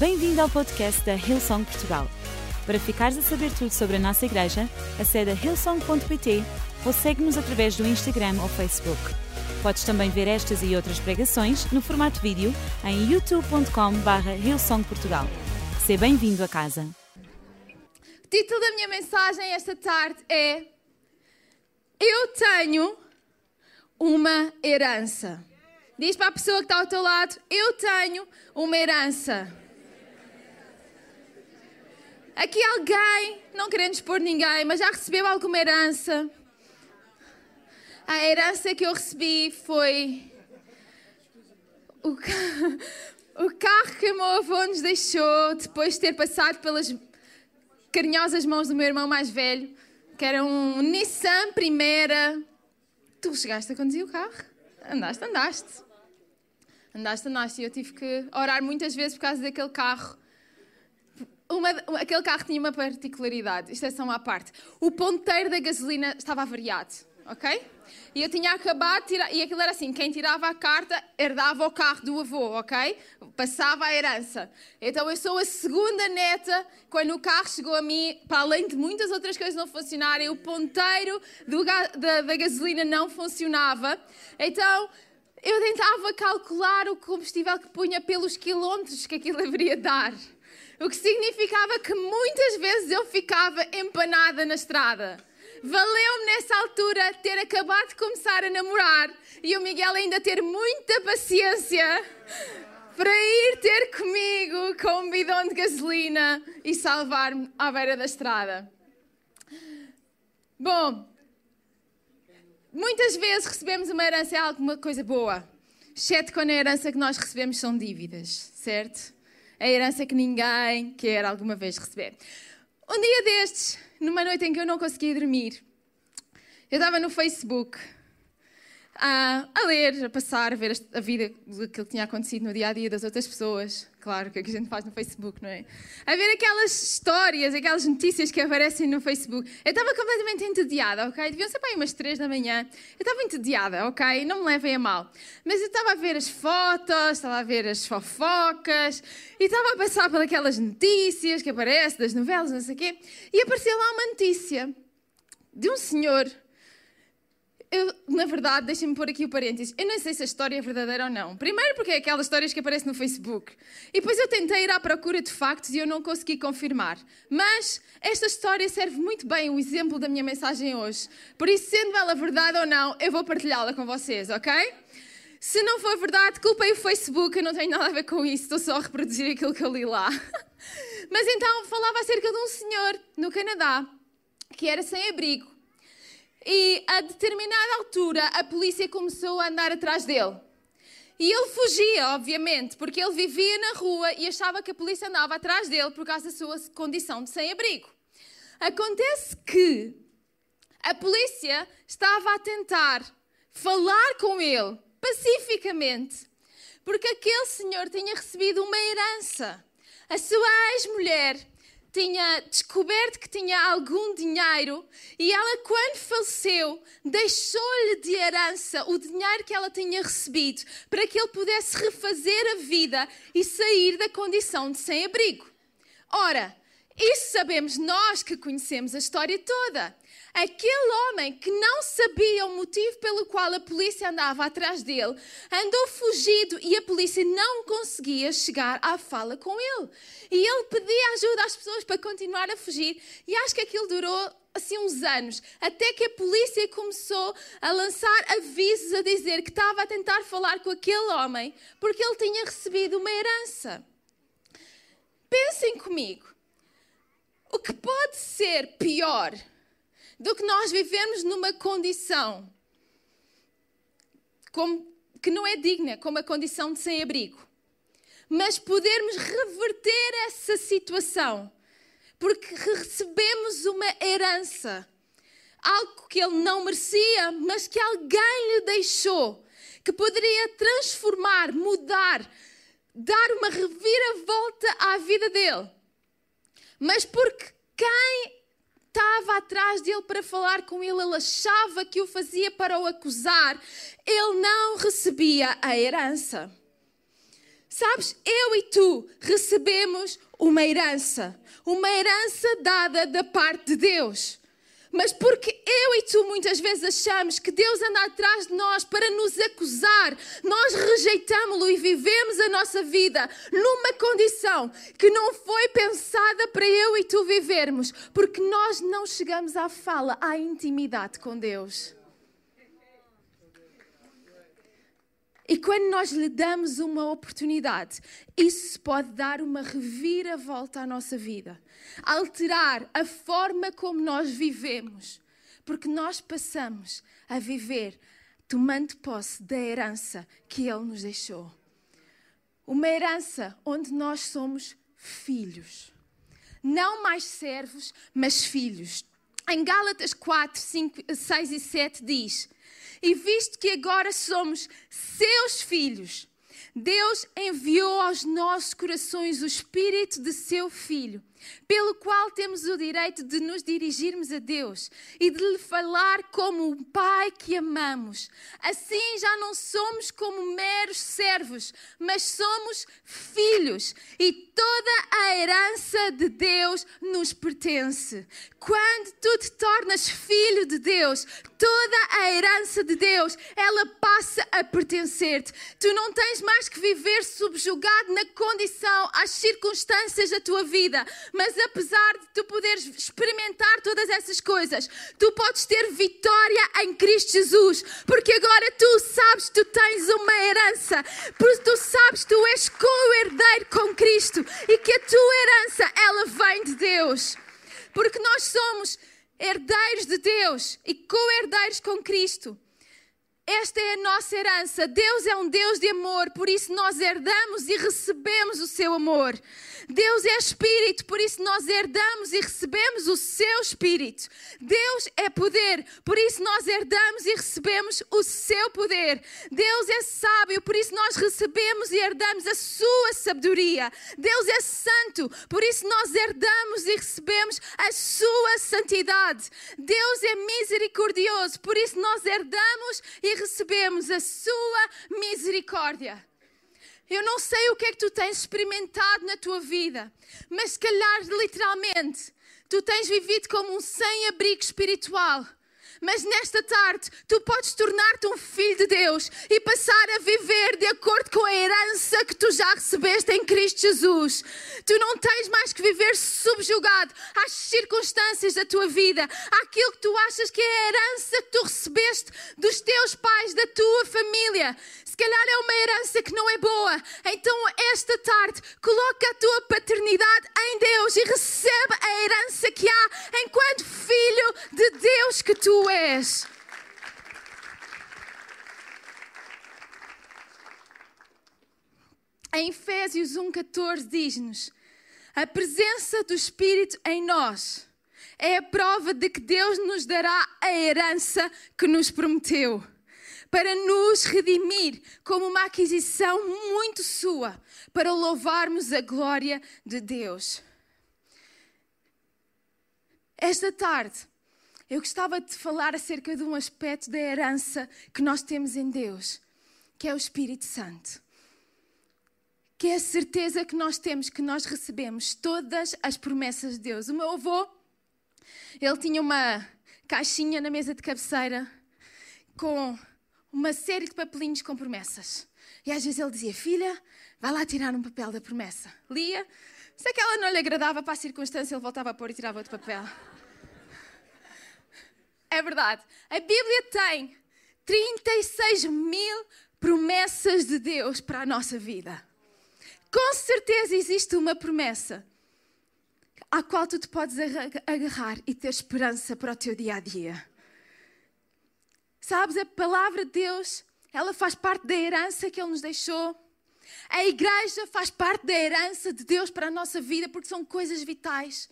Bem-vindo ao podcast da Hillsong Portugal. Para ficares a saber tudo sobre a nossa igreja, acede a hillsong.pt ou segue-nos através do Instagram ou Facebook. Podes também ver estas e outras pregações no formato vídeo em youtube.com.br hillsongportugal. Seja bem-vindo a casa. O título da minha mensagem esta tarde é Eu tenho uma herança. Diz para a pessoa que está ao teu lado: Eu tenho uma herança. Aqui alguém, não querendo expor ninguém, mas já recebeu alguma herança? A herança que eu recebi foi o, ca... o carro que o meu avô nos deixou depois de ter passado pelas carinhosas mãos do meu irmão mais velho, que era um Nissan Primera. Tu chegaste a conduzir o carro? Andaste, andaste. Andaste, andaste. E eu tive que orar muitas vezes por causa daquele carro. Uma, aquele carro tinha uma particularidade, isto é só uma parte. O ponteiro da gasolina estava avariado, ok? E eu tinha acabado de tirar, e aquilo era assim: quem tirava a carta herdava o carro do avô, ok? Passava a herança. Então eu sou a segunda neta. Quando o carro chegou a mim, para além de muitas outras coisas não funcionarem, o ponteiro do, da, da gasolina não funcionava. Então eu tentava calcular o combustível que punha pelos quilómetros que aquilo deveria dar. O que significava que muitas vezes eu ficava empanada na estrada. Valeu-me nessa altura ter acabado de começar a namorar e o Miguel ainda ter muita paciência para ir ter comigo com um bidão de gasolina e salvar-me à beira da estrada. Bom, muitas vezes recebemos uma herança é alguma coisa boa, exceto quando a herança que nós recebemos são dívidas, certo? A herança que ninguém quer alguma vez receber. Um dia destes, numa noite em que eu não conseguia dormir, eu estava no Facebook a, a ler, a passar, a ver a vida do que tinha acontecido no dia a dia das outras pessoas. Claro, que é que a gente faz no Facebook, não é? A ver aquelas histórias, aquelas notícias que aparecem no Facebook. Eu estava completamente entediada, ok? Deviam ser para aí umas três da manhã. Eu estava entediada, ok? Não me levem a mal. Mas eu estava a ver as fotos, estava a ver as fofocas e estava a passar por aquelas notícias que aparecem das novelas, não sei o quê. E apareceu lá uma notícia de um senhor eu, na verdade, deixem-me pôr aqui o parênteses. Eu não sei se a história é verdadeira ou não. Primeiro, porque é aquelas histórias que aparecem no Facebook. E depois eu tentei ir à procura de factos e eu não consegui confirmar. Mas esta história serve muito bem o exemplo da minha mensagem hoje. Por isso, sendo ela verdade ou não, eu vou partilhá-la com vocês, ok? Se não for verdade, culpem o Facebook, eu não tenho nada a ver com isso, estou só a reproduzir aquilo que eu li lá. Mas então, falava acerca de um senhor no Canadá que era sem abrigo e a determinada altura a polícia começou a andar atrás dele. E ele fugia, obviamente, porque ele vivia na rua e achava que a polícia andava atrás dele por causa da sua condição de sem-abrigo. Acontece que a polícia estava a tentar falar com ele pacificamente, porque aquele senhor tinha recebido uma herança. A sua ex-mulher tinha descoberto que tinha algum dinheiro e ela, quando faleceu, deixou-lhe de herança o dinheiro que ela tinha recebido para que ele pudesse refazer a vida e sair da condição de sem-abrigo. Ora, isso sabemos nós que conhecemos a história toda. Aquele homem que não sabia o motivo pelo qual a polícia andava atrás dele, andou fugido e a polícia não conseguia chegar à fala com ele. E ele pedia ajuda às pessoas para continuar a fugir. E acho que aquilo durou assim uns anos, até que a polícia começou a lançar avisos a dizer que estava a tentar falar com aquele homem porque ele tinha recebido uma herança. Pensem comigo. O que pode ser pior do que nós vivemos numa condição como, que não é digna, como a condição de sem-abrigo. Mas podermos reverter essa situação, porque recebemos uma herança, algo que ele não merecia, mas que alguém lhe deixou, que poderia transformar, mudar, dar uma reviravolta à vida dele. Mas porque quem estava atrás dele para falar com ele, ele achava que o fazia para o acusar, ele não recebia a herança. Sabes, eu e tu recebemos uma herança, uma herança dada da parte de Deus. Mas porque eu e tu muitas vezes achamos que Deus anda atrás de nós para nos acusar, nós rejeitamos-lo e vivemos a nossa vida numa condição que não foi pensada para eu e tu vivermos, porque nós não chegamos à fala, à intimidade com Deus. E quando nós lhe damos uma oportunidade, isso pode dar uma reviravolta à nossa vida, alterar a forma como nós vivemos, porque nós passamos a viver tomando posse da herança que Ele nos deixou. Uma herança onde nós somos filhos. Não mais servos, mas filhos. Em Gálatas 4, 5, 6 e 7 diz e visto que agora somos seus filhos, Deus enviou aos nossos corações o Espírito de seu Filho, pelo qual temos o direito de nos dirigirmos a Deus e de lhe falar como um Pai que amamos. Assim já não somos como meros servos, mas somos filhos e toda a herança de Deus nos pertence. Quando tu te tornas filho de Deus, toda a herança de Deus, ela passa a pertencer-te. Tu não tens mais que viver subjugado na condição, às circunstâncias da tua vida, mas apesar de tu poderes experimentar todas essas coisas, tu podes ter vitória em Cristo Jesus, porque agora tu sabes que tu tens uma herança, porque tu sabes que tu és co-herdeiro com Cristo e que a tua herança ela vem de Deus. Porque nós somos herdeiros de Deus e co-herdeiros com Cristo. Esta é a nossa herança. Deus é um Deus de amor, por isso nós herdamos e recebemos o seu amor. Deus é Espírito, por isso nós herdamos e recebemos o seu Espírito. Deus é poder, por isso nós herdamos e recebemos o seu poder. Deus é sábio, por isso nós recebemos e herdamos a sua sabedoria. Deus é santo, por isso nós herdamos e recebemos a sua santidade. Deus é misericordioso, por isso nós herdamos e recebemos a sua misericórdia. Eu não sei o que é que tu tens experimentado na tua vida, mas se calhar literalmente tu tens vivido como um sem-abrigo espiritual mas nesta tarde tu podes tornar-te um filho de Deus e passar a viver de acordo com a herança que tu já recebeste em Cristo Jesus. Tu não tens mais que viver subjugado às circunstâncias da tua vida, àquilo que tu achas que é a herança que tu recebeste dos teus pais, da tua família. Calhar é uma herança que não é boa. Então, esta tarde, coloca a tua paternidade em Deus e recebe a herança que há enquanto filho de Deus que tu és. Em Efésios 1,14 diz-nos: a presença do Espírito em nós é a prova de que Deus nos dará a herança que nos prometeu, para nos redimir como uma aquisição muito sua, para louvarmos a glória de Deus. Esta tarde, eu gostava de falar acerca de um aspecto da herança que nós temos em Deus, que é o Espírito Santo. Que é a certeza que nós temos que nós recebemos todas as promessas de Deus. O meu avô, ele tinha uma caixinha na mesa de cabeceira com uma série de papelinhos com promessas. E às vezes ele dizia: Filha, vai lá tirar um papel da promessa. Lia, se aquela não lhe agradava para a circunstância, ele voltava a pôr e tirava outro papel. É verdade. A Bíblia tem 36 mil promessas de Deus para a nossa vida. Com certeza existe uma promessa à qual tu te podes agarrar e ter esperança para o teu dia a dia. Sabes, a palavra de Deus, ela faz parte da herança que Ele nos deixou. A igreja faz parte da herança de Deus para a nossa vida, porque são coisas vitais.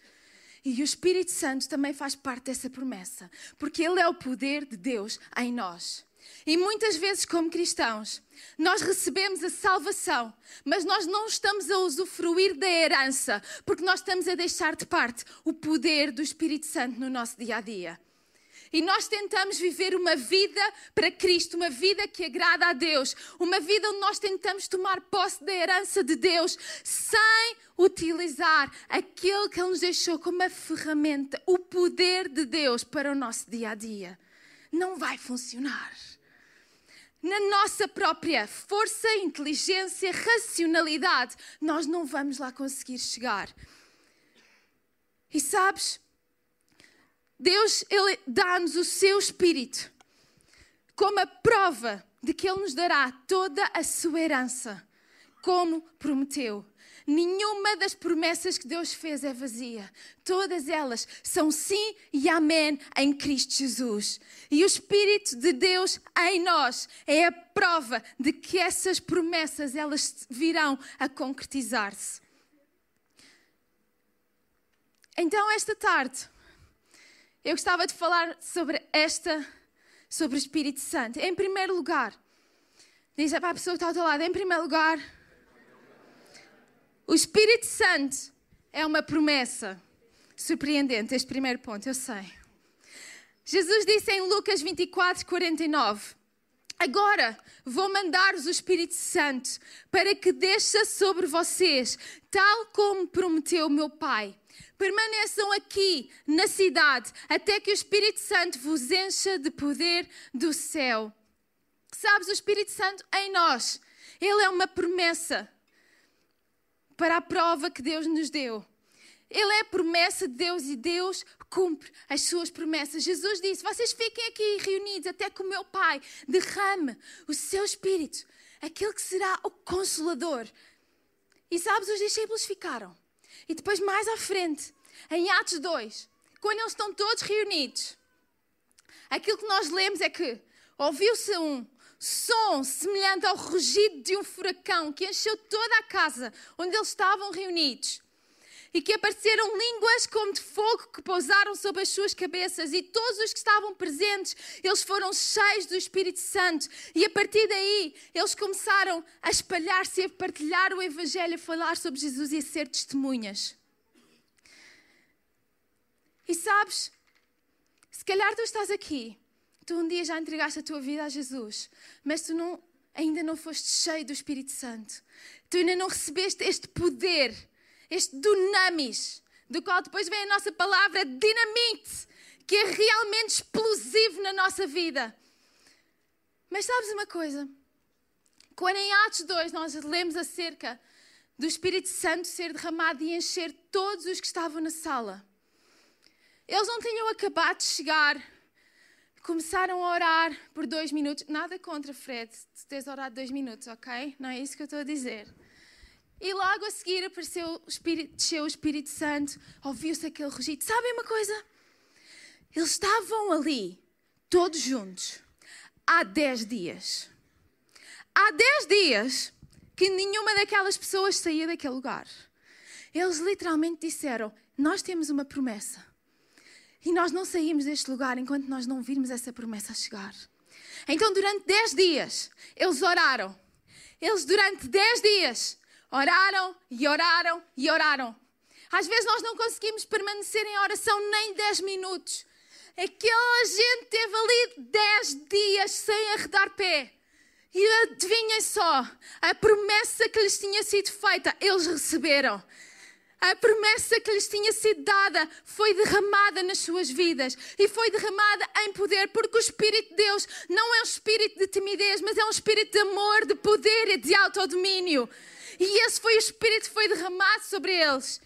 E o Espírito Santo também faz parte dessa promessa, porque Ele é o poder de Deus em nós. E muitas vezes, como cristãos, nós recebemos a salvação, mas nós não estamos a usufruir da herança, porque nós estamos a deixar de parte o poder do Espírito Santo no nosso dia a dia. E nós tentamos viver uma vida para Cristo, uma vida que agrada a Deus, uma vida onde nós tentamos tomar posse da herança de Deus sem utilizar aquilo que Ele nos deixou como uma ferramenta, o poder de Deus para o nosso dia a dia. Não vai funcionar. Na nossa própria força, inteligência, racionalidade, nós não vamos lá conseguir chegar. E sabes, Deus ele dá-nos o seu espírito como a prova de que ele nos dará toda a sua herança, como prometeu. Nenhuma das promessas que Deus fez é vazia. Todas elas são sim e amém em Cristo Jesus. E o Espírito de Deus em nós é a prova de que essas promessas elas virão a concretizar-se. Então, esta tarde, eu gostava de falar sobre esta, sobre o Espírito Santo. Em primeiro lugar, diz para a pessoa que está ao teu lado, em primeiro lugar, o Espírito Santo é uma promessa. Surpreendente este primeiro ponto, eu sei. Jesus disse em Lucas 24, 49: Agora vou mandar-vos o Espírito Santo para que desça sobre vocês, tal como prometeu meu Pai permaneçam aqui na cidade até que o Espírito Santo vos encha de poder do céu. Sabes, o Espírito Santo em nós, ele é uma promessa para a prova que Deus nos deu. Ele é a promessa de Deus e Deus cumpre as suas promessas. Jesus disse: Vocês fiquem aqui reunidos até que o meu Pai derrame o seu Espírito, aquele que será o Consolador. E sabes, os discípulos ficaram. E depois, mais à frente, em Atos 2, quando eles estão todos reunidos, aquilo que nós lemos é que ouviu-se um som semelhante ao rugido de um furacão que encheu toda a casa onde eles estavam reunidos e que apareceram línguas como de fogo que pousaram sobre as suas cabeças e todos os que estavam presentes, eles foram cheios do Espírito Santo e a partir daí eles começaram a espalhar-se, a partilhar o Evangelho, a falar sobre Jesus e a ser testemunhas. E sabes, se calhar tu estás aqui, tu um dia já entregaste a tua vida a Jesus, mas tu não, ainda não foste cheio do Espírito Santo. Tu ainda não recebeste este poder este dunamis, do qual depois vem a nossa palavra dinamite, que é realmente explosivo na nossa vida. Mas sabes uma coisa? Quando em Atos 2 nós lemos acerca do Espírito Santo ser derramado e encher todos os que estavam na sala, eles não tinham acabado de chegar, começaram a orar por dois minutos. Nada contra, Fred, se tens orado dois minutos, ok? Não é isso que eu estou a dizer. E logo a seguir apareceu o Espírito, desceu o Espírito Santo, ouviu-se aquele rugido. Sabem uma coisa? Eles estavam ali, todos juntos, há 10 dias. Há 10 dias que nenhuma daquelas pessoas saía daquele lugar. Eles literalmente disseram: Nós temos uma promessa. E nós não saímos deste lugar enquanto nós não virmos essa promessa chegar. Então, durante 10 dias, eles oraram. Eles, durante 10 dias, Oraram e oraram e oraram. Às vezes nós não conseguimos permanecer em oração nem 10 minutos. Aquela gente teve ali 10 dias sem arredar pé. E adivinhem só, a promessa que lhes tinha sido feita, eles receberam. A promessa que lhes tinha sido dada foi derramada nas suas vidas e foi derramada em poder, porque o Espírito de Deus não é um espírito de timidez, mas é um espírito de amor, de poder e de autodomínio. E esse foi o Espírito que foi derramado sobre eles.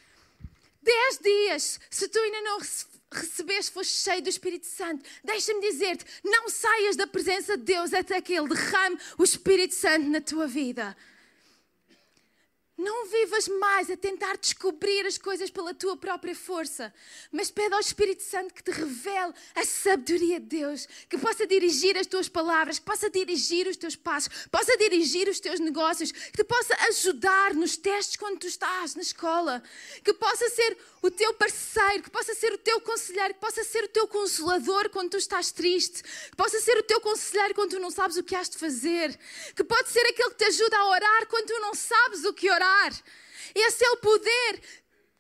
Dez dias, se tu ainda não recebeste, foste cheio do Espírito Santo, deixa-me dizer-te: não saias da presença de Deus até que Ele derrame o Espírito Santo na tua vida. Não vivas mais a tentar descobrir as coisas pela tua própria força, mas pede ao Espírito Santo que te revele a sabedoria de Deus, que possa dirigir as tuas palavras, que possa dirigir os teus passos, possa dirigir os teus negócios, que te possa ajudar nos testes quando tu estás na escola, que possa ser o teu parceiro, que possa ser o teu conselheiro, que possa ser o teu consolador quando tu estás triste, que possa ser o teu conselheiro quando tu não sabes o que has de fazer, que pode ser aquele que te ajuda a orar quando tu não sabes o que orar. Esse é o poder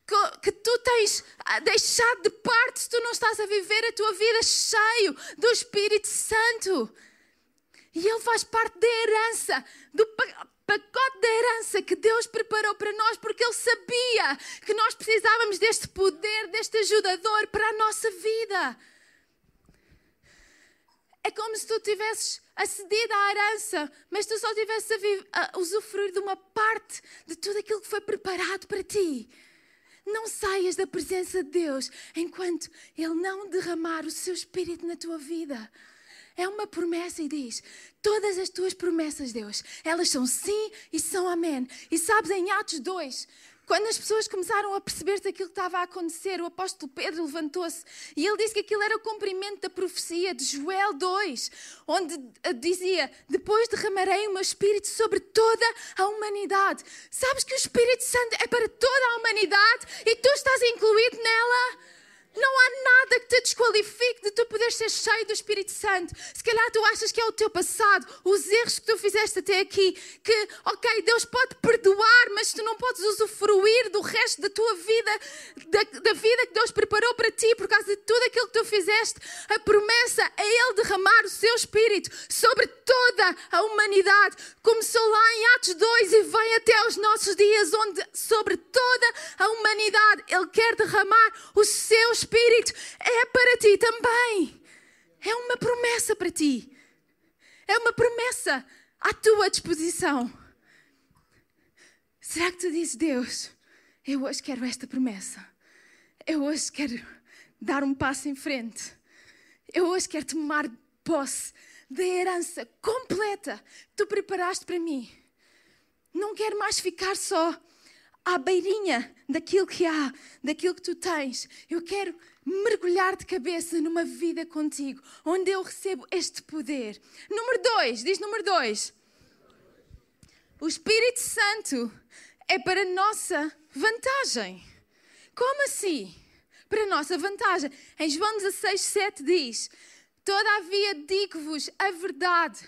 que, que tu tens ah, deixado de parte se tu não estás a viver a tua vida cheio do Espírito Santo. E Ele faz parte da herança, do pacote da herança que Deus preparou para nós, porque Ele sabia que nós precisávamos deste poder, deste ajudador para a nossa vida. É como se tu tivesses acedido à herança, mas tu só tivesses a, a usufruir de uma parte de tudo aquilo que foi preparado para ti. Não saias da presença de Deus enquanto Ele não derramar o seu Espírito na tua vida. É uma promessa e diz: Todas as tuas promessas, Deus, elas são sim e são amém. E sabes, em Atos 2, quando as pessoas começaram a perceber-se aquilo que estava a acontecer, o apóstolo Pedro levantou-se e ele disse que aquilo era o cumprimento da profecia de Joel 2, onde dizia: Depois derramarei o meu espírito sobre toda a humanidade. Sabes que o Espírito Santo é para toda a humanidade e tu estás incluído nela? Não há nada que te desqualifique de tu poder ser cheio do Espírito Santo. Se calhar tu achas que é o teu passado, os erros que tu fizeste até aqui, que, ok, Deus pode perdoar, mas tu não podes usufruir do resto da tua vida, da, da vida que Deus preparou para ti, por causa de tudo aquilo que tu fizeste. A promessa é Ele derramar o seu Espírito sobre toda a humanidade. Começou lá em Atos 2 e vem até aos nossos dias, onde sobre toda a humanidade Ele quer derramar o seu Espírito é para ti também. É uma promessa para ti. É uma promessa à tua disposição. Será que tu dizes, Deus, eu hoje quero esta promessa. Eu hoje quero dar um passo em frente. Eu hoje quero tomar posse da herança completa que tu preparaste para mim. Não quero mais ficar só à beirinha daquilo que há, daquilo que tu tens. Eu quero mergulhar de cabeça numa vida contigo, onde eu recebo este poder. Número dois, diz número dois. O Espírito Santo é para nossa vantagem. Como assim? Para nossa vantagem. Em João 16, 7 diz: Todavia digo-vos a verdade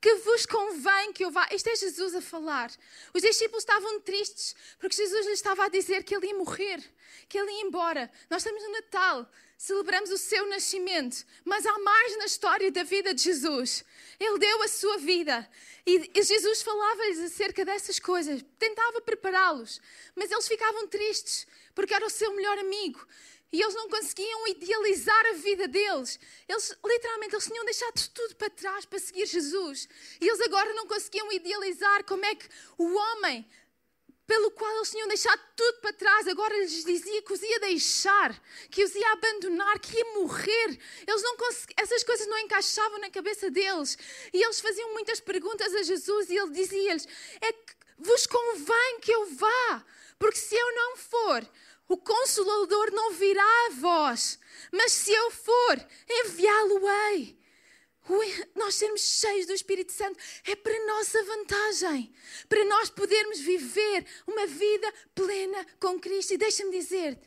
que vos convém que eu vá. Isto é Jesus a falar. Os discípulos estavam tristes porque Jesus lhes estava a dizer que ele ia morrer, que ele ia embora. Nós estamos no Natal, celebramos o seu nascimento, mas há mais na história da vida de Jesus. Ele deu a sua vida e Jesus falava-lhes acerca dessas coisas, tentava prepará-los, mas eles ficavam tristes porque era o seu melhor amigo. E eles não conseguiam idealizar a vida deles. Eles, literalmente, eles tinham deixado tudo para trás para seguir Jesus. E eles agora não conseguiam idealizar como é que o homem pelo qual eles tinham deixado tudo para trás, agora lhes dizia que os ia deixar, que os ia abandonar, que ia morrer. Eles não essas coisas não encaixavam na cabeça deles. E eles faziam muitas perguntas a Jesus e ele dizia-lhes: É que vos convém que eu vá, porque se eu não for, o Consolador não virá a vós, mas se eu for, enviá-lo-ei. Nós sermos cheios do Espírito Santo é para nossa vantagem, para nós podermos viver uma vida plena com Cristo. E deixa-me dizer,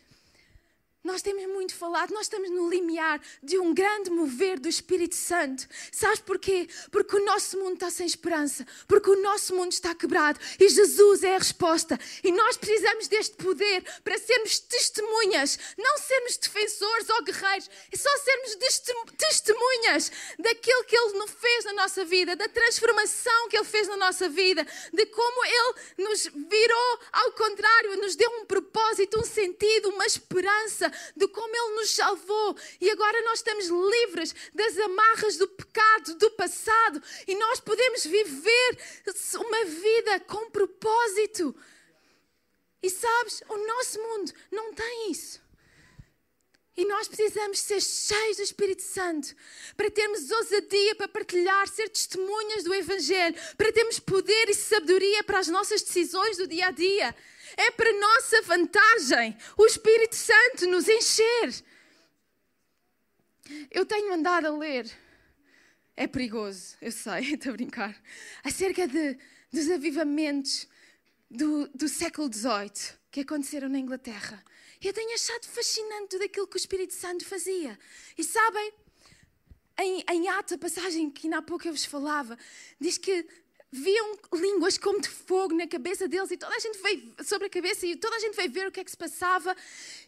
nós temos muito falado, nós estamos no limiar de um grande mover do Espírito Santo. Sabes porquê? Porque o nosso mundo está sem esperança, porque o nosso mundo está quebrado e Jesus é a resposta. E nós precisamos deste poder para sermos testemunhas, não sermos defensores ou guerreiros, é só sermos testemunhas daquilo que Ele fez na nossa vida, da transformação que Ele fez na nossa vida, de como Ele nos virou ao contrário, nos deu um propósito, um sentido, uma esperança de como Ele nos salvou e agora nós estamos livres das amarras do pecado do passado e nós podemos viver uma vida com propósito. E sabes, o nosso mundo não tem isso. E nós precisamos ser cheios do Espírito Santo para termos ousadia para partilhar, ser testemunhas do Evangelho, para termos poder e sabedoria para as nossas decisões do dia a dia é para nossa vantagem o Espírito Santo nos encher. Eu tenho andado a ler, é perigoso, eu sei, estou a brincar, acerca de, dos avivamentos do, do século XVIII que aconteceram na Inglaterra. Eu tenho achado fascinante tudo aquilo que o Espírito Santo fazia. E sabem, em, em Atos, a passagem que ainda há pouco eu vos falava, diz que viam línguas como de fogo na cabeça deles e toda a gente veio sobre a cabeça e toda a gente veio ver o que é que se passava.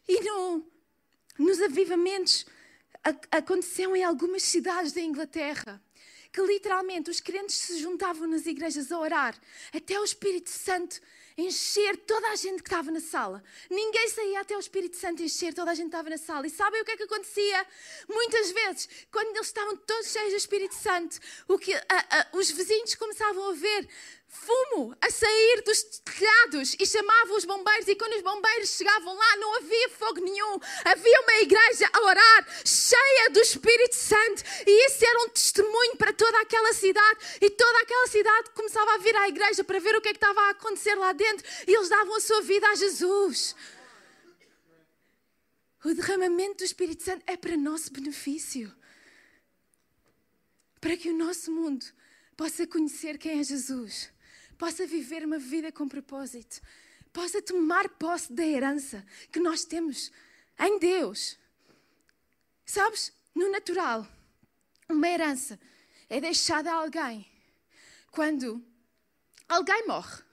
E no, nos avivamentos aconteceu em algumas cidades da Inglaterra que literalmente os crentes se juntavam nas igrejas a orar até o Espírito Santo encher toda a gente que estava na sala. Ninguém saía até o Espírito Santo encher toda a gente estava na sala. E sabem o que é que acontecia? Muitas vezes, quando eles estavam todos cheios do Espírito Santo, o que, a, a, os vizinhos começavam a ver fumo a sair dos telhados e chamavam os bombeiros. E quando os bombeiros chegavam lá, não havia fogo nenhum. Havia uma igreja a orar, cheia do Espírito Santo. E isso era um testemunho para toda aquela cidade. E toda aquela cidade começava a vir à igreja para ver o que é que estava a acontecer lá dentro. E eles davam a sua vida a Jesus. O derramamento do Espírito Santo é para nosso benefício. Para que o nosso mundo possa conhecer quem é Jesus possa viver uma vida com propósito, possa tomar posse da herança que nós temos em Deus. Sabes, no natural, uma herança é deixada a alguém quando alguém morre.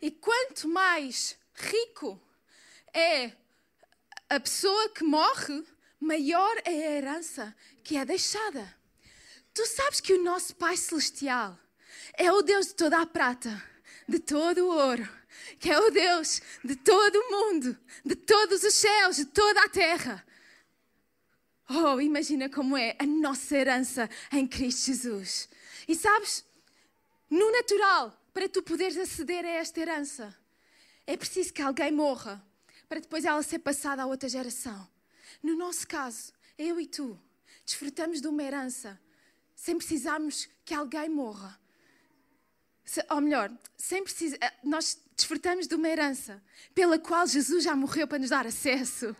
E quanto mais rico é a pessoa que morre, maior é a herança que é deixada. Tu sabes que o nosso Pai Celestial é o Deus de toda a prata, de todo o ouro, que é o Deus de todo o mundo, de todos os céus, de toda a terra. Oh, imagina como é a nossa herança em Cristo Jesus. E sabes, no natural, para tu poderes aceder a esta herança, é preciso que alguém morra para depois ela ser passada a outra geração. No nosso caso, eu e tu desfrutamos de uma herança sem precisarmos que alguém morra ou melhor, sem precisar, eh, nós desfrutamos de uma herança pela qual Jesus já morreu para nos dar acesso.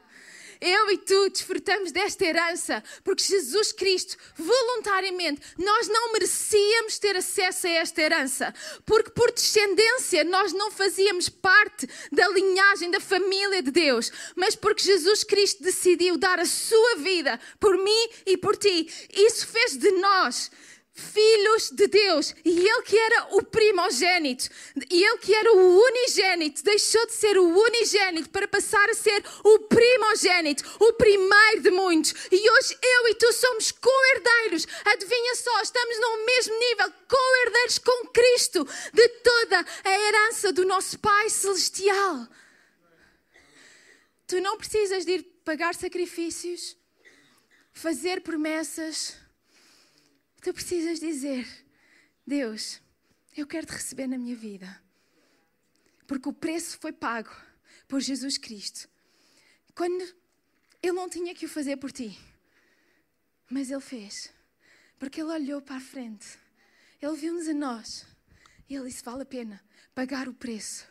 Eu e tu desfrutamos desta herança porque Jesus Cristo, voluntariamente, nós não merecíamos ter acesso a esta herança, porque por descendência nós não fazíamos parte da linhagem da família de Deus, mas porque Jesus Cristo decidiu dar a sua vida por mim e por ti. Isso fez de nós filhos de Deus. E ele que era o primogênito, e ele que era o unigênito, deixou de ser o unigênito para passar a ser o primogênito, o primeiro de muitos. E hoje eu e tu somos co-herdeiros. Adivinha só, estamos no mesmo nível, co-herdeiros com Cristo de toda a herança do nosso Pai Celestial. Tu não precisas de ir pagar sacrifícios, fazer promessas Tu precisas dizer: Deus, eu quero te receber na minha vida. Porque o preço foi pago por Jesus Cristo. Quando Ele não tinha que o fazer por ti, mas Ele fez. Porque Ele olhou para a frente, Ele viu-nos a nós e Ele disse: vale a pena pagar o preço.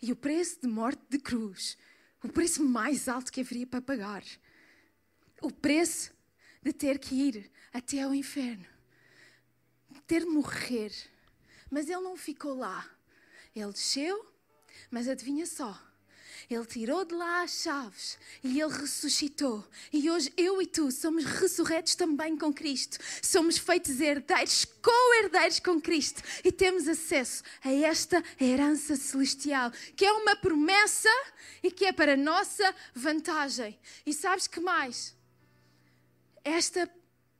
E o preço de morte de cruz, o preço mais alto que haveria para pagar, o preço de ter que ir até ao inferno ter morrer. Mas ele não ficou lá. Ele desceu, mas adivinha só. Ele tirou de lá as chaves e ele ressuscitou. E hoje eu e tu somos ressurretos também com Cristo. Somos feitos herdeiros, co-herdeiros com Cristo. E temos acesso a esta herança celestial, que é uma promessa e que é para nossa vantagem. E sabes que mais? Esta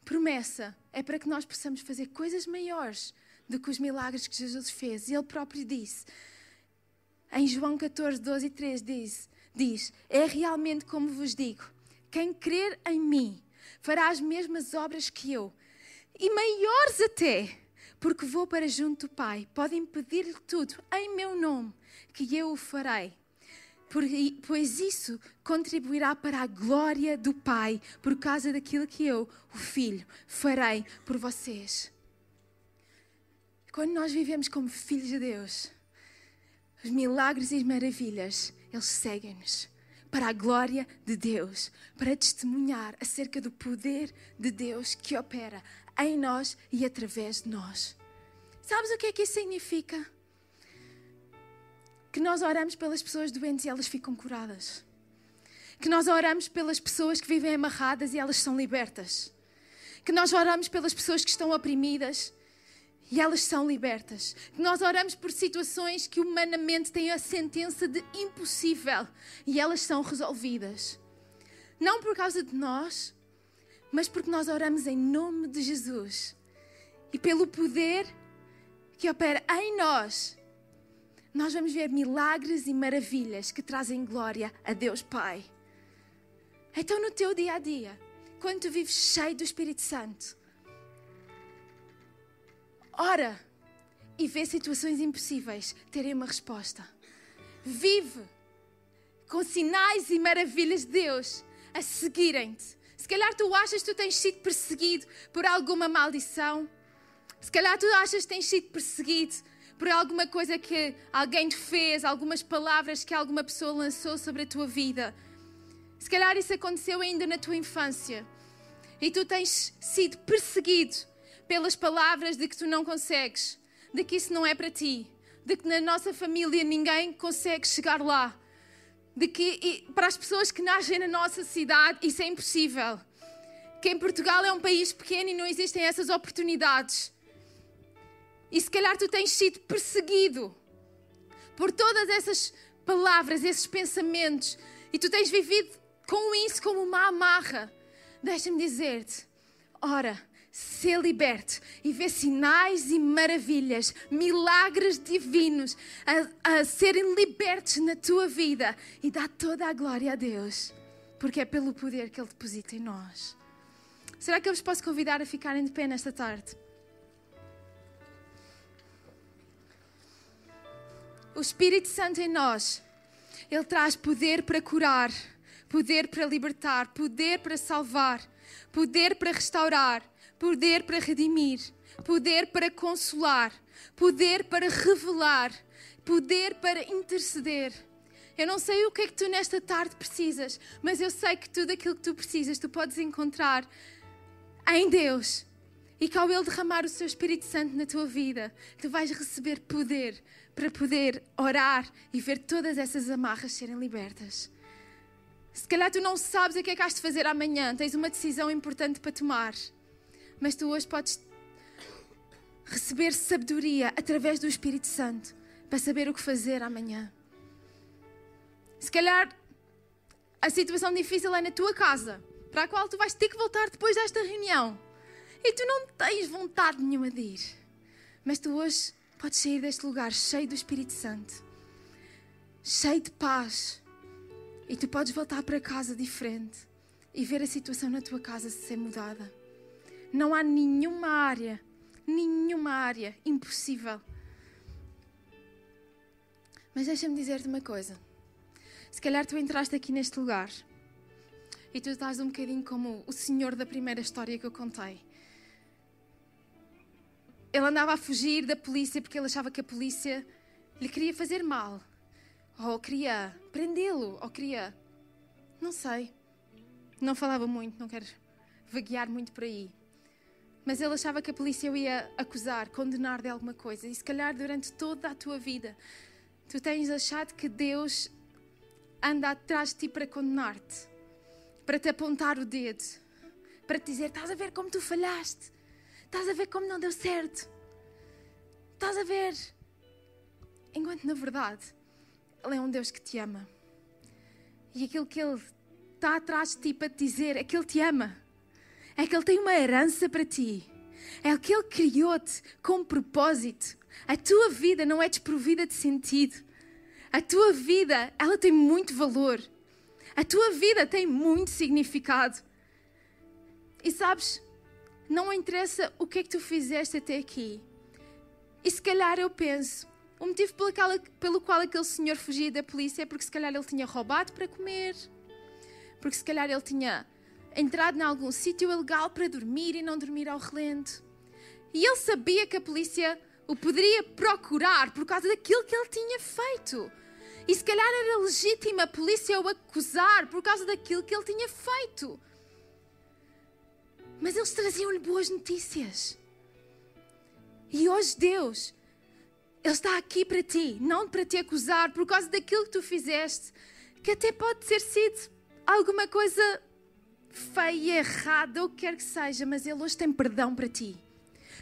promessa é para que nós possamos fazer coisas maiores do que os milagres que Jesus fez. E Ele próprio disse, em João 14, 12 e 3, diz, diz: É realmente como vos digo: quem crer em mim fará as mesmas obras que eu, e maiores até, porque vou para junto do Pai. Podem pedir-lhe tudo em meu nome, que eu o farei pois isso contribuirá para a glória do Pai, por causa daquilo que eu, o Filho, farei por vocês. Quando nós vivemos como filhos de Deus, os milagres e as maravilhas, eles seguem-nos para a glória de Deus, para testemunhar acerca do poder de Deus que opera em nós e através de nós. Sabes o que é que isso significa? Que nós oramos pelas pessoas doentes e elas ficam curadas. Que nós oramos pelas pessoas que vivem amarradas e elas são libertas. Que nós oramos pelas pessoas que estão oprimidas e elas são libertas. Nós oramos por situações que humanamente têm a sentença de impossível e elas são resolvidas. Não por causa de nós, mas porque nós oramos em nome de Jesus e pelo poder que opera em nós. Nós vamos ver milagres e maravilhas que trazem glória a Deus Pai. Então, no teu dia a dia, quando tu vives cheio do Espírito Santo, ora e vê situações impossíveis terem uma resposta. Vive com sinais e maravilhas de Deus a seguirem-te. Se calhar tu achas que tu tens sido perseguido por alguma maldição. Se calhar tu achas que tens sido perseguido por alguma coisa que alguém te fez, algumas palavras que alguma pessoa lançou sobre a tua vida. Se calhar isso aconteceu ainda na tua infância e tu tens sido perseguido pelas palavras de que tu não consegues, de que isso não é para ti, de que na nossa família ninguém consegue chegar lá, de que para as pessoas que nascem na nossa cidade isso é impossível. Que em Portugal é um país pequeno e não existem essas oportunidades. E se calhar tu tens sido perseguido por todas essas palavras, esses pensamentos, e tu tens vivido com isso como uma amarra. Deixa-me dizer-te, ora, ser liberto e ver sinais e maravilhas, milagres divinos a, a serem libertos na tua vida e dá toda a glória a Deus, porque é pelo poder que Ele deposita em nós. Será que eu vos posso convidar a ficarem de pé nesta tarde? O Espírito Santo em nós, Ele traz poder para curar, poder para libertar, poder para salvar, poder para restaurar poder para redimir, poder para consolar, poder para revelar, poder para interceder. Eu não sei o que é que tu nesta tarde precisas, mas eu sei que tudo aquilo que tu precisas tu podes encontrar em Deus. E que ao Ele derramar o seu Espírito Santo na tua vida, tu vais receber poder para poder orar e ver todas essas amarras serem libertas. Se calhar tu não sabes o que é que has de fazer amanhã, tens uma decisão importante para tomar mas tu hoje podes receber sabedoria através do Espírito Santo para saber o que fazer amanhã. Se calhar a situação difícil é na tua casa, para a qual tu vais ter que voltar depois desta reunião. E tu não tens vontade nenhuma de ir. Mas tu hoje podes sair deste lugar cheio do Espírito Santo, cheio de paz. E tu podes voltar para casa diferente e ver a situação na tua casa ser mudada. Não há nenhuma área, nenhuma área impossível. Mas deixa-me dizer-te uma coisa. Se calhar tu entraste aqui neste lugar e tu estás um bocadinho como o senhor da primeira história que eu contei. Ele andava a fugir da polícia porque ele achava que a polícia lhe queria fazer mal, ou queria prendê-lo, ou queria. Não sei. Não falava muito, não quero vaguear muito por aí. Mas ele achava que a polícia o ia acusar, condenar de alguma coisa. E se calhar durante toda a tua vida, tu tens achado que Deus anda atrás de ti para condenar-te, para te apontar o dedo, para te dizer: estás a ver como tu falhaste, estás a ver como não deu certo, estás a ver. Enquanto na verdade, Ele é um Deus que te ama. E aquilo que Ele está atrás de ti para te dizer é que Ele te ama é que Ele tem uma herança para ti. É que Ele criou-te com propósito. A tua vida não é desprovida de sentido. A tua vida, ela tem muito valor. A tua vida tem muito significado. E sabes, não interessa o que é que tu fizeste até aqui. E se calhar eu penso, o motivo pelo qual, pelo qual aquele senhor fugia da polícia é porque se calhar ele tinha roubado para comer, porque se calhar ele tinha entrado em algum sítio ilegal para dormir e não dormir ao relento. E ele sabia que a polícia o poderia procurar por causa daquilo que ele tinha feito. E se calhar era legítima a polícia o acusar por causa daquilo que ele tinha feito. Mas eles traziam-lhe boas notícias. E hoje Deus, Ele está aqui para ti, não para te acusar por causa daquilo que tu fizeste, que até pode ter sido alguma coisa feia, errada, ou o que quer que seja, mas Ele hoje tem perdão para ti.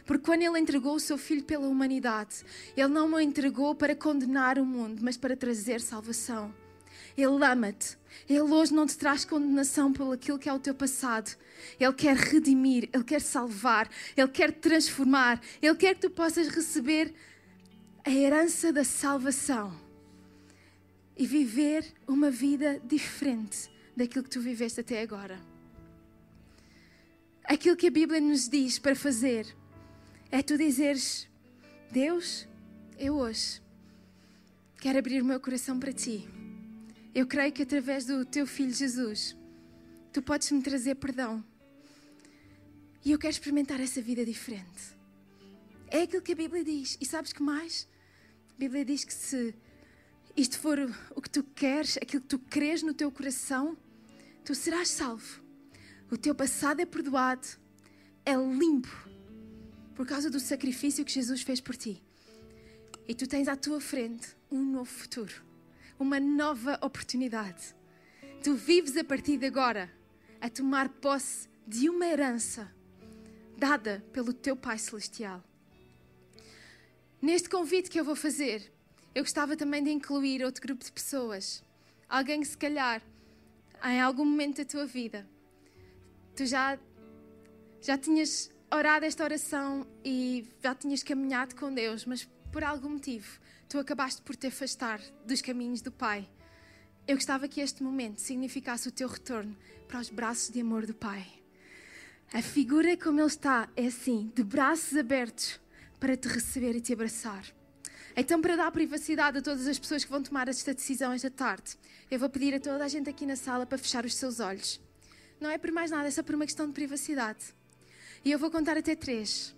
Porque quando Ele entregou o seu Filho pela humanidade, Ele não o entregou para condenar o mundo, mas para trazer salvação. Ele ama-te. Ele hoje não te traz condenação pelo aquilo que é o teu passado. Ele quer redimir, Ele quer salvar, Ele quer transformar, Ele quer que tu possas receber a herança da salvação e viver uma vida diferente daquilo que tu viveste até agora. Aquilo que a Bíblia nos diz para fazer é tu dizeres: Deus, eu hoje quero abrir o meu coração para ti. Eu creio que através do teu filho Jesus, tu podes me trazer perdão. E eu quero experimentar essa vida diferente. É aquilo que a Bíblia diz. E sabes que mais? A Bíblia diz que se isto for o que tu queres, aquilo que tu crês no teu coração, tu serás salvo. O teu passado é perdoado, é limpo, por causa do sacrifício que Jesus fez por ti. E tu tens à tua frente um novo futuro, uma nova oportunidade. Tu vives a partir de agora a tomar posse de uma herança dada pelo teu Pai Celestial. Neste convite que eu vou fazer, eu gostava também de incluir outro grupo de pessoas. Alguém que, se calhar, em algum momento da tua vida, tu já, já tinhas orado esta oração e já tinhas caminhado com Deus, mas por algum motivo tu acabaste por te afastar dos caminhos do Pai. Eu gostava que este momento significasse o teu retorno para os braços de amor do Pai. A figura como ele está é assim, de braços abertos para te receber e te abraçar. Então, para dar privacidade a todas as pessoas que vão tomar esta decisão esta tarde, eu vou pedir a toda a gente aqui na sala para fechar os seus olhos. Não é por mais nada, é só por uma questão de privacidade. E eu vou contar até três.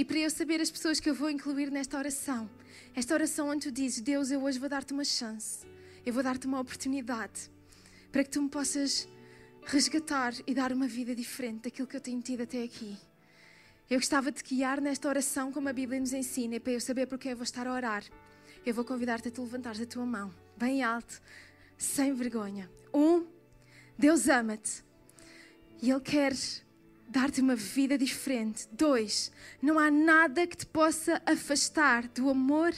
E para eu saber as pessoas que eu vou incluir nesta oração, esta oração onde tu dizes: Deus, eu hoje vou dar-te uma chance, eu vou dar-te uma oportunidade para que tu me possas resgatar e dar uma vida diferente daquilo que eu tenho tido até aqui. Eu gostava de guiar nesta oração como a Bíblia nos ensina, e para eu saber porque eu vou estar a orar. Eu vou convidar-te a tu levantares a tua mão, bem alto, sem vergonha. Um, Deus ama-te e Ele quer dar-te uma vida diferente. Dois, não há nada que te possa afastar do amor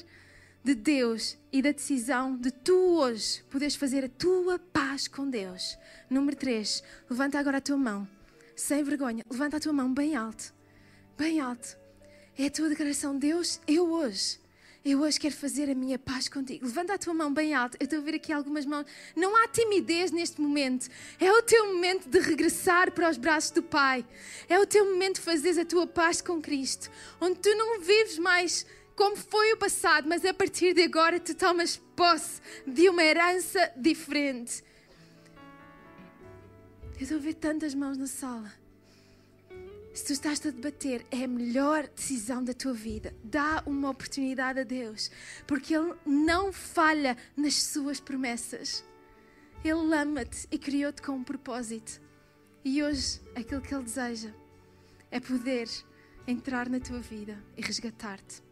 de Deus e da decisão de tu hoje poderes fazer a tua paz com Deus. Número três, levanta agora a tua mão, sem vergonha, levanta a tua mão bem alto bem alto. É a tua declaração, Deus, eu hoje, eu hoje quero fazer a minha paz contigo. Levanta a tua mão bem alto. Eu estou a ver aqui algumas mãos. Não há timidez neste momento. É o teu momento de regressar para os braços do Pai. É o teu momento de fazeres a tua paz com Cristo. Onde tu não vives mais como foi o passado, mas a partir de agora tu tomas posse de uma herança diferente. Eu estou a ver tantas mãos na sala. Se tu estás a debater, é a melhor decisão da tua vida. Dá uma oportunidade a Deus, porque Ele não falha nas suas promessas. Ele ama-te e criou-te com um propósito. E hoje, aquilo que Ele deseja é poder entrar na tua vida e resgatar-te.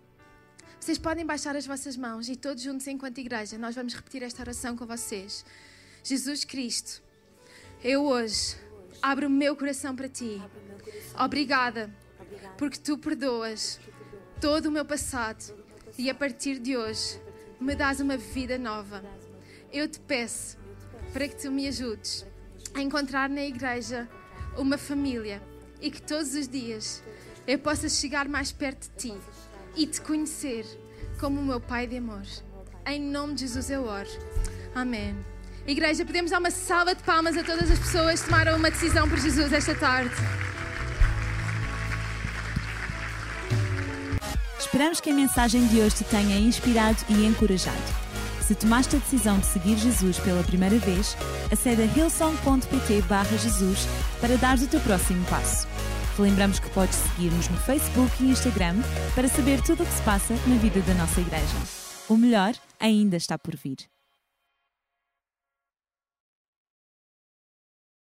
Vocês podem baixar as vossas mãos e todos juntos, enquanto igreja, nós vamos repetir esta oração com vocês. Jesus Cristo, eu hoje abro o meu coração para ti. Obrigada, porque tu perdoas todo o meu passado e a partir de hoje me dás uma vida nova. Eu te peço para que tu me ajudes a encontrar na igreja uma família e que todos os dias eu possa chegar mais perto de ti e te conhecer como o meu Pai de amor. Em nome de Jesus eu oro. Amém. Igreja, podemos dar uma salva de palmas a todas as pessoas que tomaram uma decisão por Jesus esta tarde. Esperamos que a mensagem de hoje te tenha inspirado e encorajado. Se tomaste a decisão de seguir Jesus pela primeira vez, acede a hillsong.pt Jesus para dar o teu próximo passo. Te lembramos que podes seguir-nos no Facebook e Instagram para saber tudo o que se passa na vida da nossa igreja. O melhor ainda está por vir.